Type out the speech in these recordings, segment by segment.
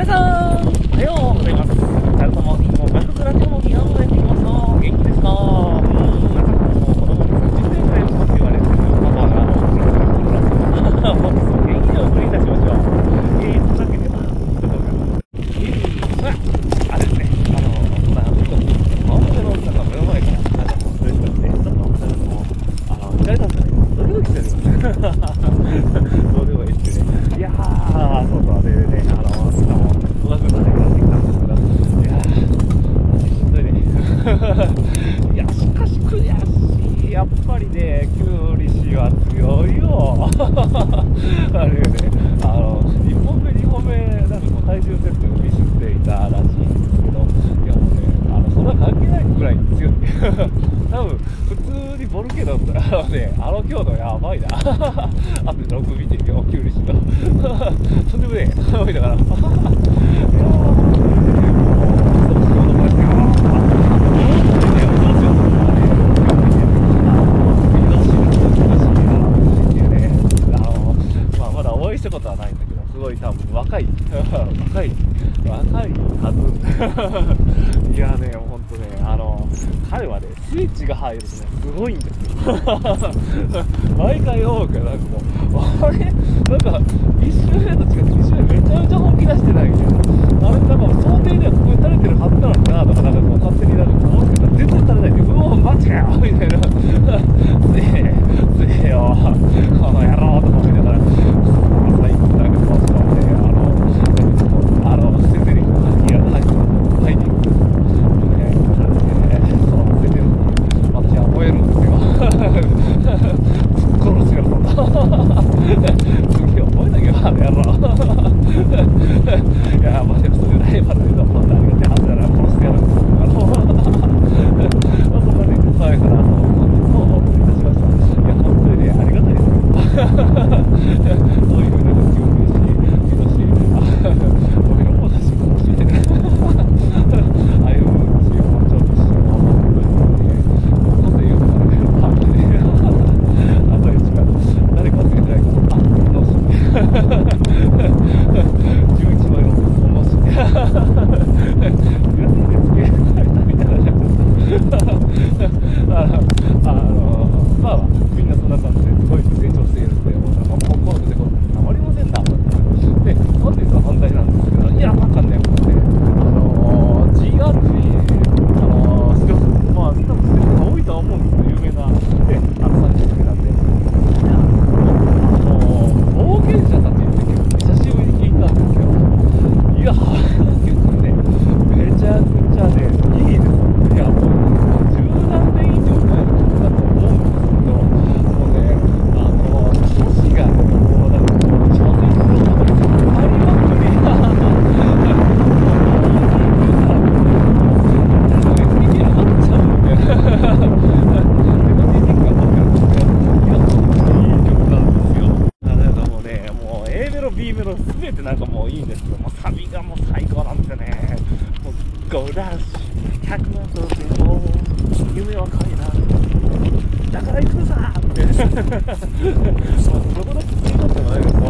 皆さん。あるよね。あの1本目2本目なんかこう体重設定をミスっていたらしいんですけどいやもうねあのそんな関係ないぐらい強い。多分普通にボルケドだったらあのねあの強度やばいな。あとログ見てみようキュウリしとそんでもねえ。だから。ことはないんだけどすごい多分若い 若い若いはず。いやねほんとねあの彼はねスイッチが入るとねすごいんですよ。毎回多くなんかもうあれ？なんか1周目と違って1周目めちゃめちゃ本気出してないみたいな。次覚えなきゃあの野郎やばい出す100万とっても夢はかいな。だから行くぞ。ってそこいたない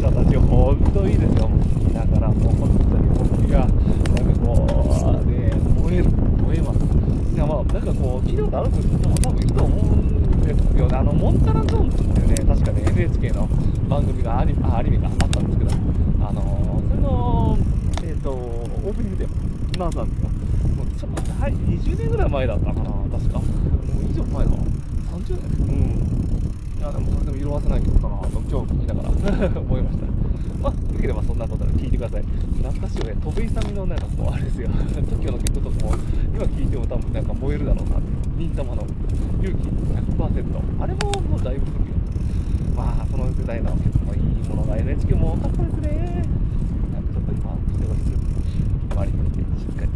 方たち本当いいですよだからもう本当に僕がなんかこうね燃える燃えますいやまあなんかこう気いたあるんも多分いると思うんですよねあのモンタラゾーンっていうね確かね NHK の番組がアニあアニメがあったんですけどあのそれのえ、ー、とオープニングでなんなんですよもうちょっと20年ぐらい前だったかな確かもう以上前かな30年うんいやでもそれでも色褪せない曲だなと今日聞きながら思いましたまあよければそんなことで聞いてください懐かしい。よね戸部勇のなんかこうあれですよ TOKIO の曲とかも今聴いても多分なんか燃えるだろうなって忍たまの勇気100%あれももうだいぶ古いよまあその世代の曲もいいものが NHK も多かったですねなんかちょっと今人がする周りにてしっかり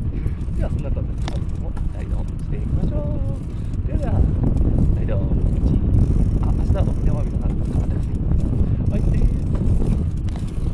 ではそんな感じで本日もライドしていきましょう。ではライドなど見逃せなかったかで